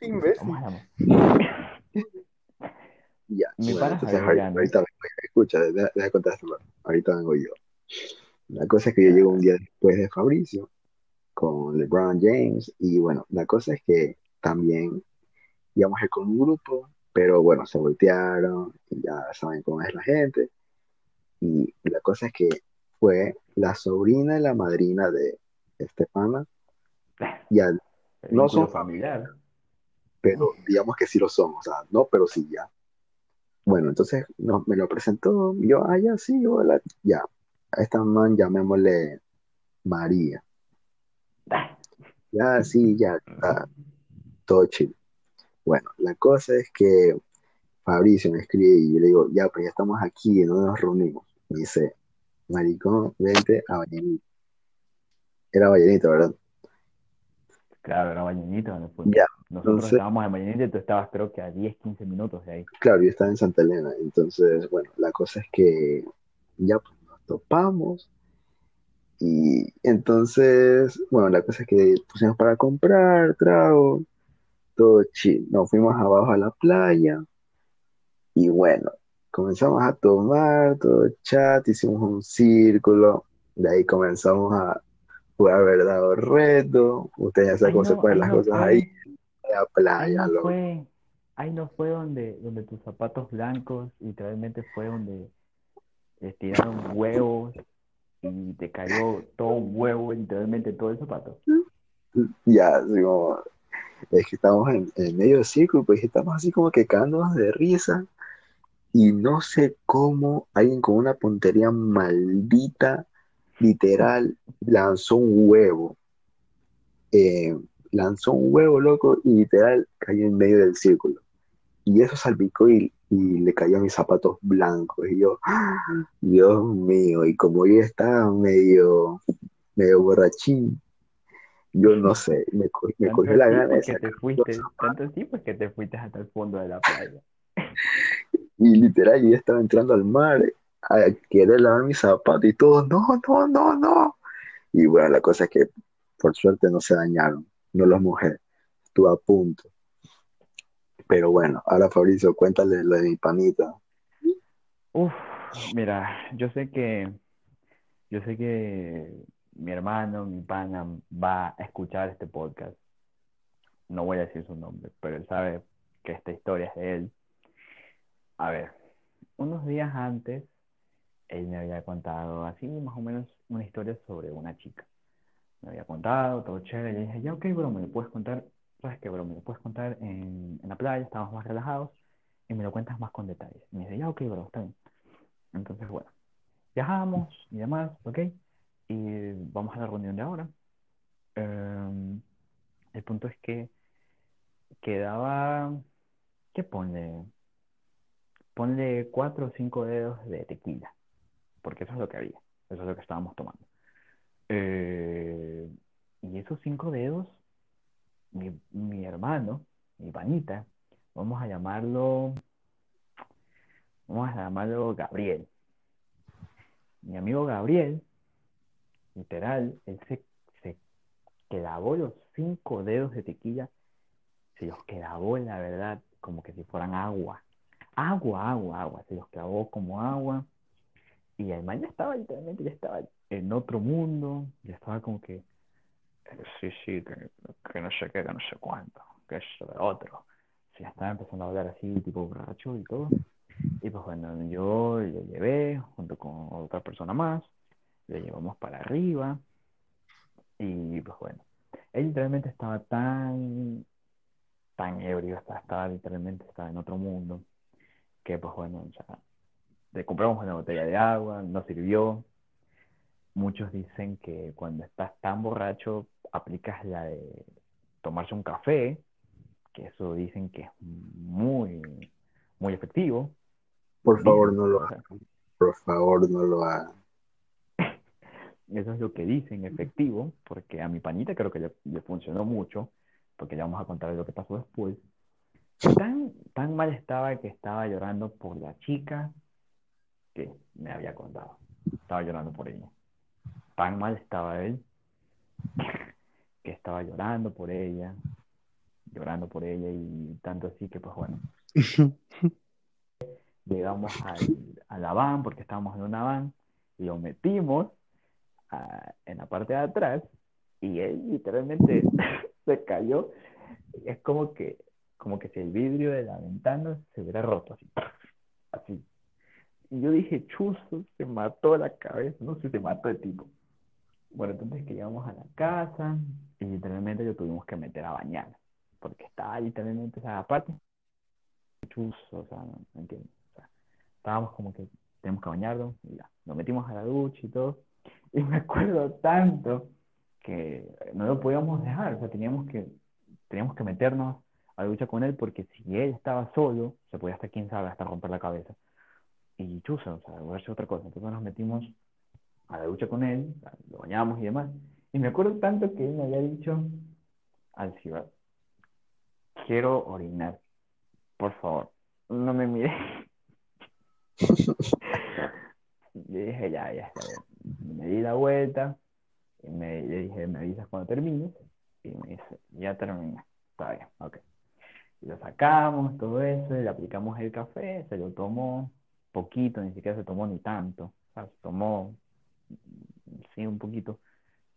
James. Vamos a. Ya, Mi bueno, pana entonces Javier ahorita, escucha, deja, deja contar ahorita vengo yo. La cosa es que yo llego un día después de Fabricio con LeBron James y bueno, la cosa es que también íbamos a ir con un grupo, pero bueno, se voltearon y ya saben cómo es la gente y la cosa es que fue la sobrina y la madrina de Estefana, ya, El No son familiar. pero digamos que sí lo son, o sea, no, pero sí ya. Bueno, entonces no, me lo presentó, y yo, ah, ya, sí, hola, ya. A esta man llamémosle María. Ya, sí, ya, ah, todo chill. Bueno, la cosa es que Fabricio me escribe y yo le digo, ya, pues ya estamos aquí, ¿no nos reunimos? Me dice, maricón, vente a Vallenito. Era Vallenito, ¿verdad? Claro, era Vallenito fuimos. Ya, Nosotros entonces- estábamos en Vallenito y tú estabas creo que a 10, 15 minutos de ahí. Claro, yo estaba en Santa Elena, entonces, bueno, la cosa es que ya pues, nos topamos y entonces, bueno, la cosa es que pusimos para comprar trago, todo chill. Nos fuimos abajo a la playa y bueno, comenzamos a tomar, todo chat, hicimos un círculo, de ahí comenzamos a jugar verdad o reto, ustedes ya saben Ahí cómo se no- ponen ahí las no cosas fue- ahí, en la Ahí playa, no loco. fue, ahí no fue donde, donde tus zapatos blancos literalmente fue donde les tiraron huevos y te cayó todo un huevo, literalmente todo el zapato. Ya, así como, es que estamos en, en medio del círculo, pues estamos así como que cagándonos de risa. Y no sé cómo alguien con una puntería maldita, literal, lanzó un huevo. Eh, lanzó un huevo, loco, y literal cayó en medio del círculo. Y eso salpicó y, y le cayó a mis zapatos blancos. Y yo, ¡ah! Dios mío, y como yo estaba medio, medio borrachín, yo no sé, me, co- me cogió la gana de pues que sacar te fuiste, tanto pues que te fuiste hasta el fondo de la playa. Y literal, yo estaba entrando al mar a querer lavar mis zapatos y todo, no, no, no, no. Y bueno, la cosa es que por suerte no se dañaron, no los mojé, estuve a punto. Pero bueno, ahora Fabricio, cuéntale lo de mi panita. Uf, mira, yo sé que, yo sé que mi hermano, mi pana, va a escuchar este podcast. No voy a decir su nombre, pero él sabe que esta historia es de él. A ver, unos días antes, él me había contado así, más o menos, una historia sobre una chica. Me había contado, todo chévere. Le dije, ya, ok, bro, me lo puedes contar. ¿Sabes qué, bro? Me lo puedes contar en, en la playa, estábamos más relajados y me lo cuentas más con detalles. Y me dice, ya, ok, bro, está bien. Entonces, bueno, viajamos y demás, ok. Y vamos a la reunión de ahora. Em, el punto es que quedaba, ¿qué ponle? Ponle cuatro o cinco dedos de tequila, porque eso es lo que había, eso es lo que estábamos tomando. Eh, y esos cinco dedos, mi, mi hermano, mi panita, vamos a llamarlo, vamos a llamarlo Gabriel. Mi amigo Gabriel, literal, él se, se clavó los cinco dedos de tequila, se los clavó, la verdad, como que si fueran agua. Agua, agua, agua, se los clavó como agua. Y el man ya estaba literalmente, ya estaba en otro mundo, ya estaba como que, eh, sí, sí, que, no sé qué, que no sé cuánto, que de otro. Ya estaba empezando a hablar así, tipo borracho y todo. Y pues bueno, yo le llevé junto con otra persona más, le llevamos para arriba. Y pues bueno, él literalmente estaba tan, tan ebrio, estaba, estaba literalmente estaba en otro mundo, que pues bueno, sea, le compramos una botella de agua, no sirvió. Muchos dicen que cuando estás tan borracho aplicas la de tomarse un café, que eso dicen que es muy, muy efectivo. Por favor, no lo hagan. Por favor, no lo hagan. Eso es lo que dicen, efectivo, porque a mi panita creo que le, le funcionó mucho, porque ya vamos a contar lo que pasó después. Tan, tan mal estaba que estaba llorando por la chica que me había contado. Estaba llorando por ella. Tan mal estaba él que estaba llorando por ella, llorando por ella y tanto así que pues bueno, llegamos al, a la van porque estábamos en una van y lo metimos a- en la parte de atrás y él literalmente se cayó. Es como que, como que si el vidrio de la ventana se hubiera roto así. Así. Y yo dije, chuzo, se mató la cabeza, no sé, se mató el tipo. Bueno, entonces que llegamos a la casa y literalmente lo tuvimos que meter a bañar, porque estaba literalmente, o sea, aparte, chuzo, o sea, no, no entiendo. O sea, estábamos como que tenemos que bañarlo y ya, lo metimos a la ducha y todo. Y me acuerdo tanto que no lo podíamos dejar, o sea, teníamos que, teníamos que meternos a la ducha con él porque si él estaba solo, se podía hasta quién sabe, hasta romper la cabeza. Y chuzo, o sea, volverse otra cosa. Entonces nos metimos a la ducha con él, lo bañamos y demás. Y me acuerdo tanto que él me había dicho al ciudad, quiero orinar, por favor, no me mires. Yo dije, ya, ya está bien. Me di la vuelta y me, le dije, me avisas cuando termines. Y me dice, ya terminé. Está bien, ok. Y lo sacamos, todo eso, y le aplicamos el café, se lo tomó poquito, ni siquiera se tomó ni tanto. O sea, se tomó, sí, un poquito.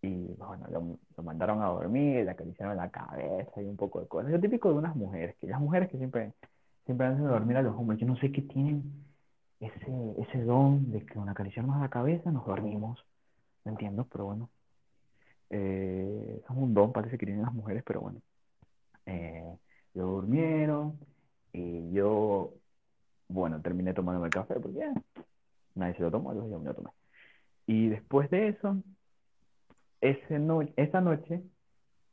Y bueno, lo, lo mandaron a dormir, le acariciaron la cabeza y un poco de cosas. Lo típico de unas mujeres, que las mujeres que siempre, siempre hacen dormir a los hombres. Yo no sé qué tienen ese, ese don de que con acariciarnos la cabeza nos dormimos. No entiendo, pero bueno. Eh, es un don, parece que tienen las mujeres, pero bueno. Eh, lo durmieron y yo, bueno, terminé tomándome el café porque ya nadie se lo tomó, yo me lo tomé. Y después de eso, ese no, esa noche,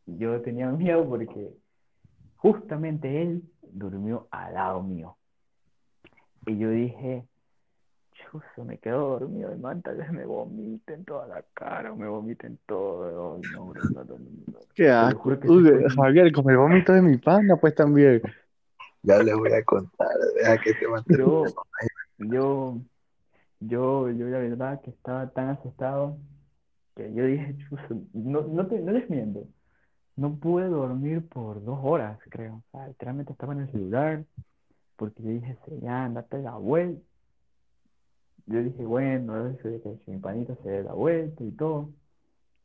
yo tenía miedo porque justamente él durmió al lado mío. Y yo dije, chuzo, me quedo dormido, hermano, tal vez me vomite en toda la cara, o me vomite en todo. Ay, no, bro, no, no, no, no. Qué asco. que Uy, Javier, con el vómito de mi pana, pues también. Ya les voy a contar. Deja que te Yo, yo, yo, yo la verdad que estaba tan asustado que yo dije, chuzo, no, no te, no les miento, no pude dormir por dos horas, creo. O sea, literalmente estaba en el celular, porque yo dije, "Sí, ya, date la vuelta. Yo dije, bueno, que si mi panita se dé la vuelta y todo.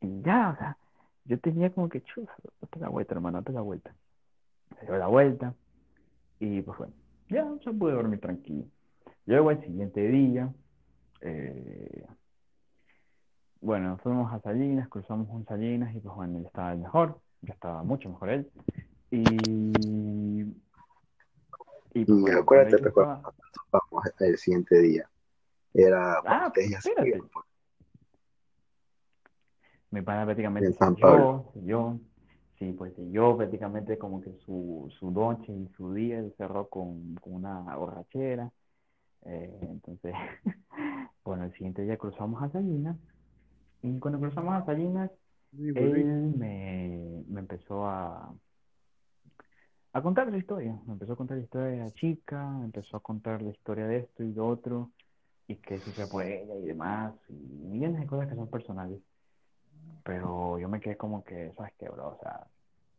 Y ya, o sea, yo tenía como que, chuzo, date la vuelta, hermano, date la vuelta. Se dio la vuelta y pues bueno, ya, ya pude dormir tranquilo. Luego el siguiente día, eh, bueno, fuimos a Salinas, cruzamos un Salinas y pues bueno, él estaba mejor, ya estaba mucho mejor él. Y, y pues bueno, acuérdate, recuerda, estaba- vamos el siguiente día. Era Ah, pues. Mi pana prácticamente En se San yo, Pablo. yo, sí, pues yo prácticamente como que su, su noche y su día él cerró con, con una borrachera. Eh, entonces, bueno, el siguiente día cruzamos a Salinas y cuando cruzamos a Salinas, él me, me empezó a, a contar la historia, me empezó a contar la historia de la chica, me empezó a contar la historia de esto y de otro, y que si se fue ella y demás, y millones de cosas que son personales. Pero yo me quedé como que, ¿sabes qué, bro? O sea,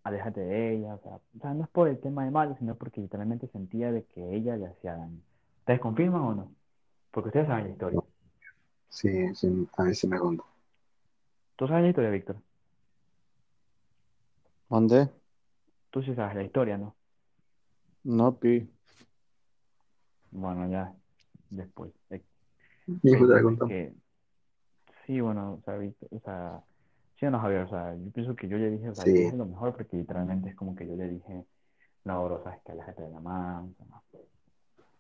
aléjate de ella, o sea, o sea, no es por el tema de malo, sino porque literalmente sentía de que ella le hacía daño. ¿Ustedes confirman o no? Porque ustedes saben la historia. Sí, sí, a mí sí me contó. ¿Tú sabes la historia, Víctor? ¿Dónde? Tú sí sabes la historia, ¿no? No, pi. Bueno, ya, después. Y pues te la contó. que, sí, bueno, o sea, o sea, sí o no, Javier, o sea, yo pienso que yo le dije, o sea, Sí. lo mejor porque literalmente es como que yo le dije, no, bro, sabes que aléjate de la mano,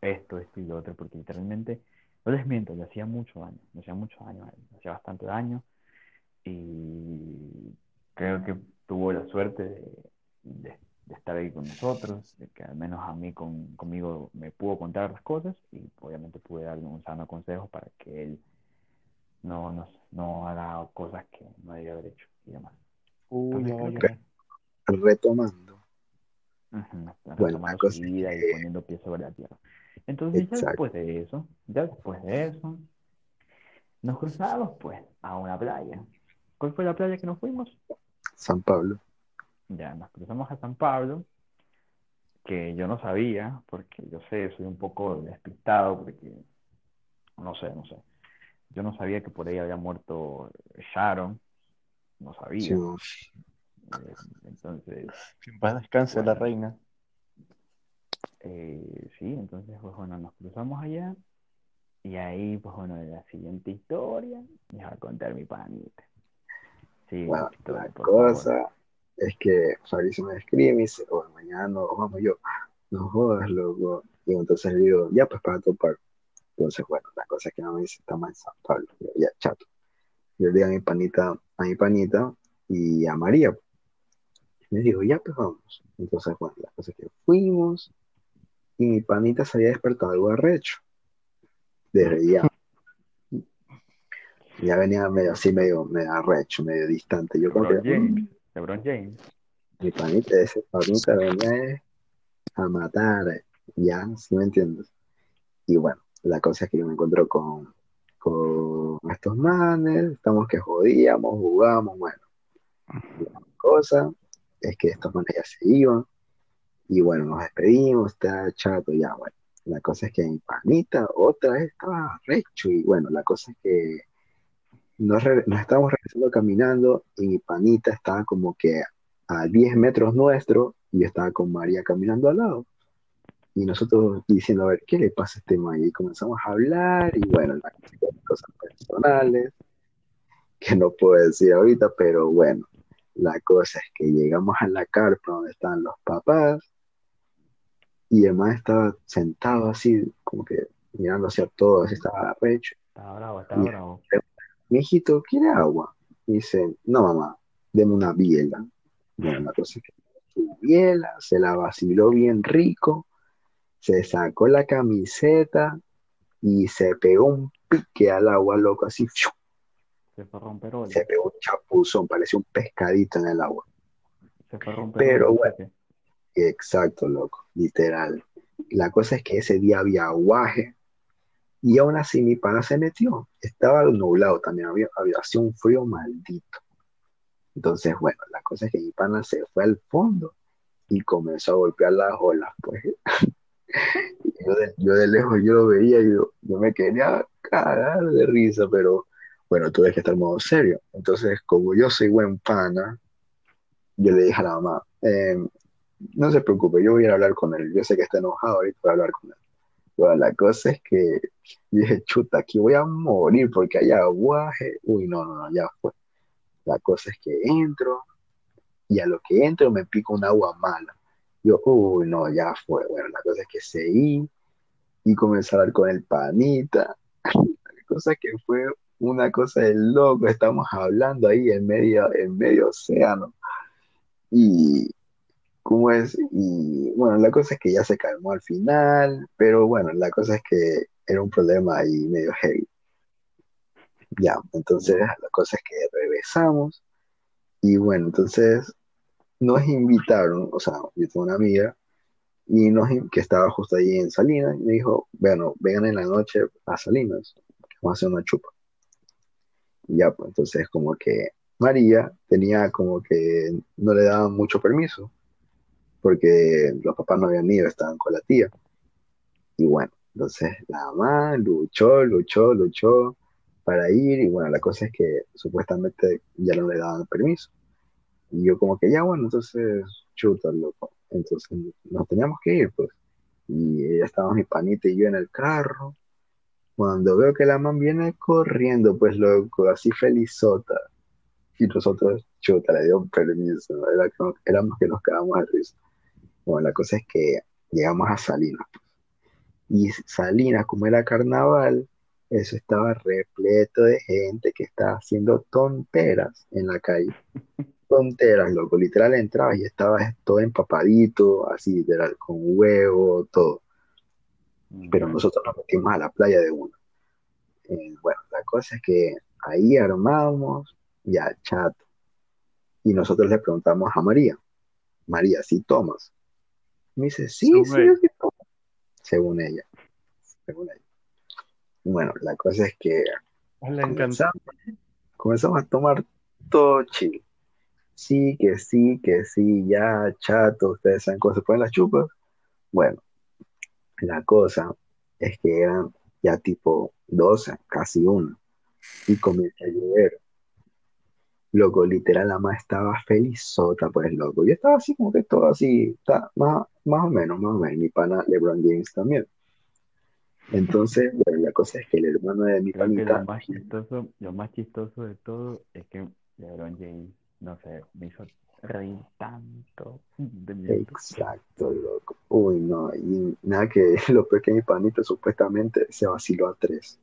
esto, esto y lo otro, porque literalmente, no les miento, le hacía mucho daño, le hacía mucho daño le hacía bastante daño y creo que tuvo la suerte de, de- de estar ahí con nosotros, de que al menos a mí con, conmigo me pudo contar las cosas y obviamente pude darle un sano consejo para que él no, no, no haga cosas que no debía haber hecho y demás. Uy, Entonces Retomando. Bueno, retomando cosa su vida y poniendo pies sobre la tierra. Entonces ya después de eso, ya después de eso, nos cruzamos pues a una playa. ¿Cuál fue la playa que nos fuimos? San Pablo. Ya, nos cruzamos a San Pablo, que yo no sabía, porque yo sé, soy un poco despistado, porque no sé, no sé. Yo no sabía que por ahí había muerto Sharon, no sabía. Eh, entonces, en paz descanse la reina. eh, sí, entonces, pues bueno, nos cruzamos allá y ahí, pues bueno, la siguiente historia me va a contar mi panita. Sí, la favor. Es que Fabricio me escribe y dice, bueno, mañana nos vamos yo. No jodas, loco. Y entonces le digo, ya, pues para topar. Entonces, bueno, la cosa es que no me dice, estamos en San Pablo. Yo, ya, chato. Yo le digo a mi panita, a mi panita y a María. Le digo, ya, pues vamos. Entonces, bueno, la cosa es que fuimos y mi panita se había despertado algo arrecho. Desde ya. Ya venía medio así, medio, medio arrecho, medio distante. Yo como que, LeBron James, mi panita, ese panita venía eh, a matar, ya, ¿sí me entiendes? Y bueno, la cosa es que yo me encuentro con, con estos manes, estamos que jodíamos, jugamos, bueno, la cosa es que estos manes ya se iban, y bueno, nos despedimos, está chato, ya, bueno. La cosa es que mi panita otra vez estaba recho, y bueno, la cosa es que nos, re- nos estábamos regresando caminando, y mi panita estaba como que a 10 metros nuestro, y yo estaba con María caminando al lado. Y nosotros diciendo, a ver, ¿qué le pasa a este man? Y comenzamos a hablar, y bueno, cosas personales, que no puedo decir ahorita, pero bueno, la cosa es que llegamos a la carpa donde estaban los papás, y el man estaba sentado así, como que mirando hacia todo, así estaba recho. Estaba bravo, estaba bravo. Mi hijito, ¿quiere agua? Y dice, no mamá, deme una biela. Bueno, la cosa es que su biela, se la vaciló bien rico, se sacó la camiseta y se pegó un pique al agua, loco, así. Se fue a romper se pegó un chapuzón, parecía un pescadito en el agua. Se fue a romper Pero bueno, exacto, loco, literal. La cosa es que ese día había aguaje y aún así mi pana se metió. Estaba nublado también, había, había hacía un frío maldito. Entonces, bueno, la cosa es que mi pana se fue al fondo y comenzó a golpear las olas, pues. Yo de, lejos yo lo veía y yo, yo me quería cagar de risa, pero bueno, tuve que estar modo serio. Entonces, como yo soy buen pana, yo le dije a la mamá, eh, no se preocupe, yo voy a hablar con él. Yo sé que está enojado, ahorita voy a hablar con él. Bueno, la cosa es que dije, chuta, aquí voy a morir porque hay aguaje. Uy, no, no, no, ya fue. La cosa es que entro y a lo que entro me pico un agua mala. Yo, uy, no, ya fue. Bueno, la cosa es que seguí y comencé a hablar con el panita. La cosa es que fue una cosa de loco, estamos hablando ahí en medio, en medio océano. Y, ¿cómo es? Y bueno, la cosa es que ya se calmó al final, pero bueno, la cosa es que era un problema ahí medio heavy. Ya, entonces la cosa es que regresamos y bueno, entonces nos invitaron, o sea, yo tengo una amiga y nos, que estaba justo ahí en Salinas y me dijo, bueno, vengan en la noche a Salinas, vamos a hacer una chupa. Y ya, pues entonces como que María tenía como que no le daban mucho permiso porque los papás no habían ido, estaban con la tía. Y bueno, entonces la mamá luchó, luchó, luchó para ir y bueno, la cosa es que supuestamente ya no le daban permiso. Y yo como que ya bueno, entonces chuta, loco. Entonces nos teníamos que ir, pues. Y ya estábamos mi panita y yo en el carro. Cuando veo que la mamá viene corriendo, pues loco, así felizota. Y nosotros, chuta, le dio permiso. Éramos que nos quedamos de risa. Bueno, la cosa es que llegamos a Salinas. Pues. Y Salinas, como era carnaval, eso estaba repleto de gente que estaba haciendo tonteras en la calle. Tonteras, loco. Literal entrabas y estaba todo empapadito, así, literal, con huevo, todo. Pero nosotros nos metimos a la playa de uno. Eh, bueno, la cosa es que ahí armamos ya chato. Y nosotros le preguntamos a María, María, ¿sí tomas? Me dice, sí, sí, sí. Según ella. Según ella. Bueno, la cosa es que comenzamos, comenzamos a tomar todo chill. Sí, que sí, que sí, ya, chato, ustedes saben cómo se ponen las chupas. Bueno, la cosa es que eran ya tipo 12, casi una, y comienza a llover. Loco, literal, la mamá estaba felizota, pues, loco. Yo estaba así como que todo así, más, más o menos, más o menos. Mi pana LeBron James también. Entonces, bueno, la cosa es que el hermano de mi Creo que panita, lo más chistoso, lo más chistoso de todo es que LeBron James, no sé, me hizo reír tanto de miedo. exacto, loco. Uy, no, y nada que lo peor que mi panita supuestamente se vaciló a tres.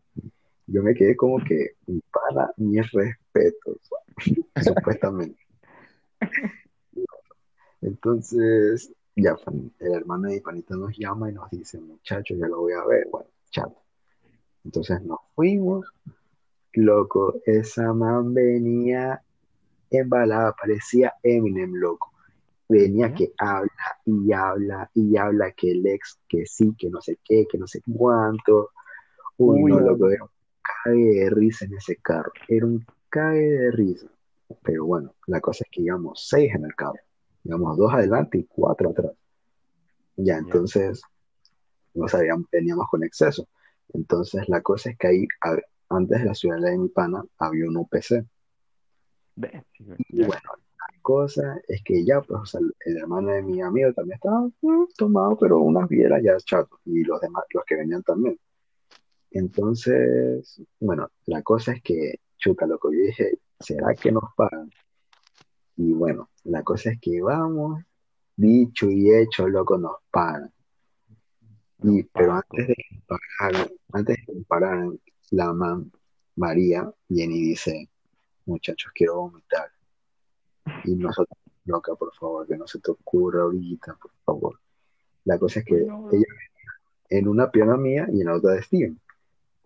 Yo me quedé como que, mi pana, mis respetos, supuestamente. Entonces, ya el hermano de panita nos llama y nos dice, muchachos, ya lo voy a ver. Bueno, chato. Entonces nos fuimos, loco, esa man venía embalada, parecía Eminem, loco. Venía que habla y habla y habla que el ex, que sí, que no sé qué, que no sé cuánto. Uy, Uy, no, loco, era cague de risa en ese carro. Era un cague de risa. Pero bueno, la cosa es que íbamos seis en el carro. Íbamos dos adelante y cuatro atrás. Ya, entonces, no sabíamos, veníamos con exceso. Entonces, la cosa es que ahí, a- antes de la ciudad de mi pana, había un UPC. Y bueno, la cosa es que ya, pues, o sea, el hermano de mi amigo también estaba mm, tomado, pero unas bielas ya chato, y los demás, los que venían también. Entonces, bueno, la cosa es que, chuta, loco, yo dije, ¿será que nos pagan? Y bueno, la cosa es que vamos, dicho y hecho, loco, nos pagan. Y, pero antes de que antes de que nos pagaran, la man María viene y dice, muchachos, quiero vomitar. Y nosotros, loca, por favor, que no se te ocurra ahorita, por favor. La cosa es que no. ella en una pierna mía y en la otra de Steven,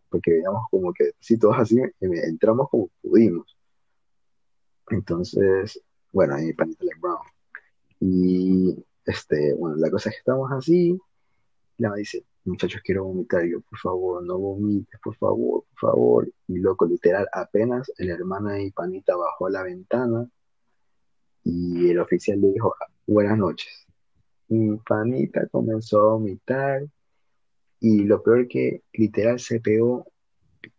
porque veíamos como que, si todos así, entramos como pudimos. Entonces, bueno, ahí mi panita LeBron. Y, este, bueno, la cosa es que estamos así, la mamá dice, muchachos, quiero vomitar. Yo, por favor, no vomites, por favor, por favor. Y loco, literal, apenas el hermano de mi panita bajó la ventana y el oficial le dijo, buenas noches. Mi panita comenzó a vomitar y lo peor que literal se pegó,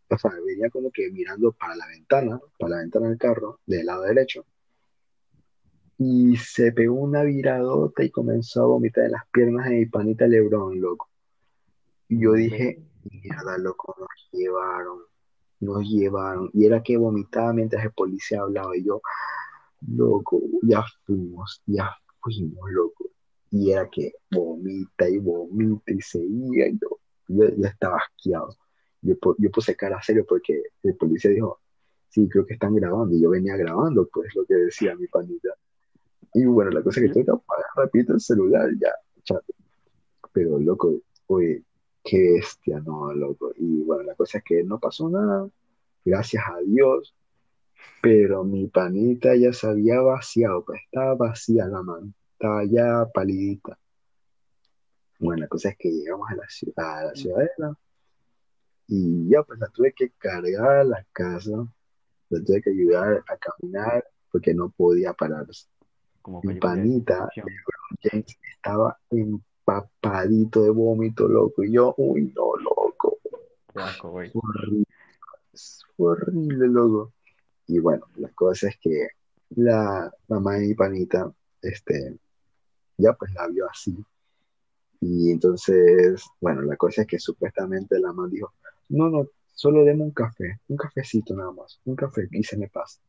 o sea, venía como que mirando para la ventana, para la ventana del carro, del lado derecho, y se pegó una viradota y comenzó a vomitar en las piernas de mi panita Lebrón, loco. Y yo dije, mierda, loco, nos llevaron, nos llevaron. Y era que vomitaba mientras el policía hablaba. Y yo, loco, ya fuimos, ya fuimos, loco. Y era que vomita y vomita y seguía. Y yo, yo estaba asqueado. yo, yo puse cara serio porque el policía dijo, sí, creo que están grabando. Y yo venía grabando, pues lo que decía mi panita. Y bueno, la cosa es que tengo que apagar rapidito el celular, ya, chato. Pero loco, oye, qué bestia, no, loco. Y bueno, la cosa es que no pasó nada, gracias a Dios. Pero mi panita ya se había vaciado, pues estaba vacía la mano, estaba ya palidita. Bueno, la cosa es que llegamos a la ciudad, a la ciudadela y ya pues la tuve que cargar a la casa, la tuve que ayudar a caminar porque no podía pararse. Como Mi panita. James, estaba empapadito de vómito, loco. Y yo, uy, no, loco, Qué asco, güey. fue horrible, fue horrible, loco. Y bueno, la cosa es que la mamá de mi panita, este, ya pues la vio así. Y entonces, bueno, la cosa es que supuestamente la mamá dijo, no, no, solo deme un café, un cafecito nada más, un café y se me pasa.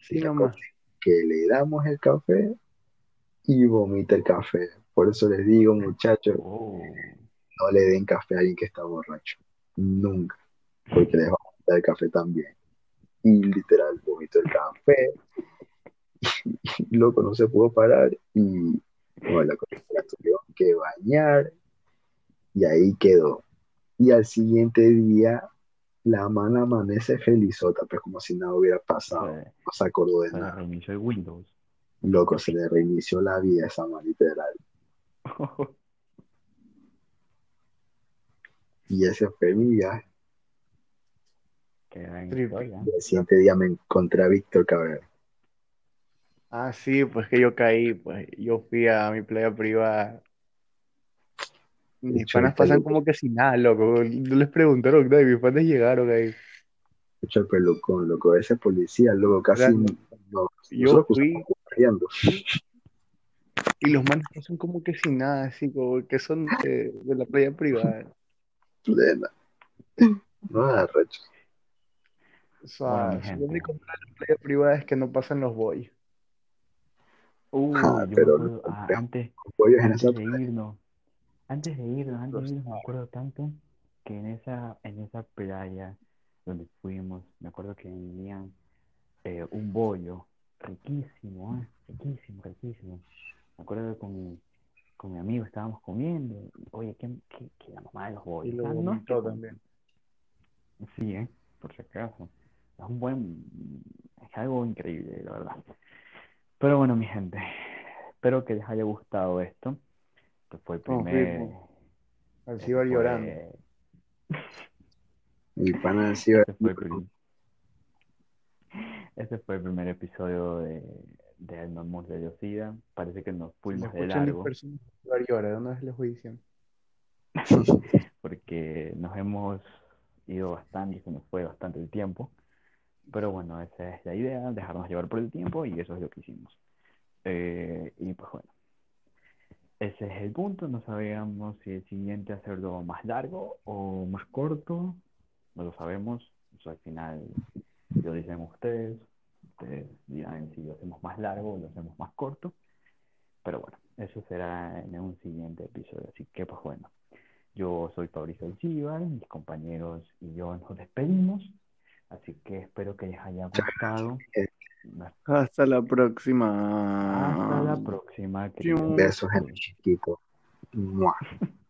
Sí, Y la cosa es que le damos el café y vomita el café. Por eso les digo, muchachos, Oh, no le den café a alguien que está borracho. Nunca, porque les va a vomitar el café también. Y literal, vomitó el café, y loco, no se pudo parar y bueno, la la tuvieron que bañar y ahí quedó. Y al siguiente día, la mano amanece felizota, pues como si nada hubiera pasado, se, no se acordó de se le nada. reinició el Windows. Loco, se le reinició la vida a esa mano, literal. Y ese fue mi viaje. Qué gran historia. Y el siguiente día me encontré a Víctor Cabrera. Ah, sí, pues que yo caí, pues yo fui a mi playa privada. Mis panas pasan como que sin nada, loco. No les preguntaron nada, y mis panas llegaron ahí. hecho el pelucón, loco. Ese policía, loco, casi no, Yo fui corriendo. y los manes pasan como que sin nada, así como que son de, de la playa privada. Plena. No arrecho. O sea, lo único malo de la playa privada es que no pasan los boys. Uy, Ah, yo me pero acuerdo, ah, los antes, de irnos, antes de irnos, antes de irnos, me acuerdo tanto que en esa, en esa playa donde fuimos, me acuerdo que vendían eh, un bollo riquísimo, ¿eh? Riquísimo, riquísimo. Me acuerdo que con, con mi amigo estábamos comiendo, y, oye, ¿qué, qué, qué la mamá de los Y bollos? lo no, es que vomitó con- también. Sí, ¿eh? Por si acaso. Es un buen... Es algo increíble, la verdad. Pero bueno, mi gente, espero que les haya gustado esto. Este fue el primer... Así este iba llorando. Mi pana ha sido este fue el prim- este fue el primer episodio de, de El Mamut de Diosida. Parece que nos fuimos de escuchan 10 largo personas, iba a llorar, de una vez les voy diciendo. porque nos hemos ido bastante, se nos fue bastante el tiempo. Pero bueno, esa es la idea, dejarnos llevar por el tiempo y eso es lo que hicimos. Eh, y pues bueno, ese es el punto. No sabíamos si el siguiente hacerlo más largo o más corto. No lo sabemos. Eso al final lo dicen ustedes. Ustedes dirán si lo hacemos más largo o lo hacemos más corto. Pero bueno, eso será en un siguiente episodio. Así que pues bueno, yo soy Fabricio Alcíbar, mis compañeros y yo nos despedimos. Así que espero que les haya gustado. Hasta la próxima. Hasta la próxima, en el auditores. chiquito.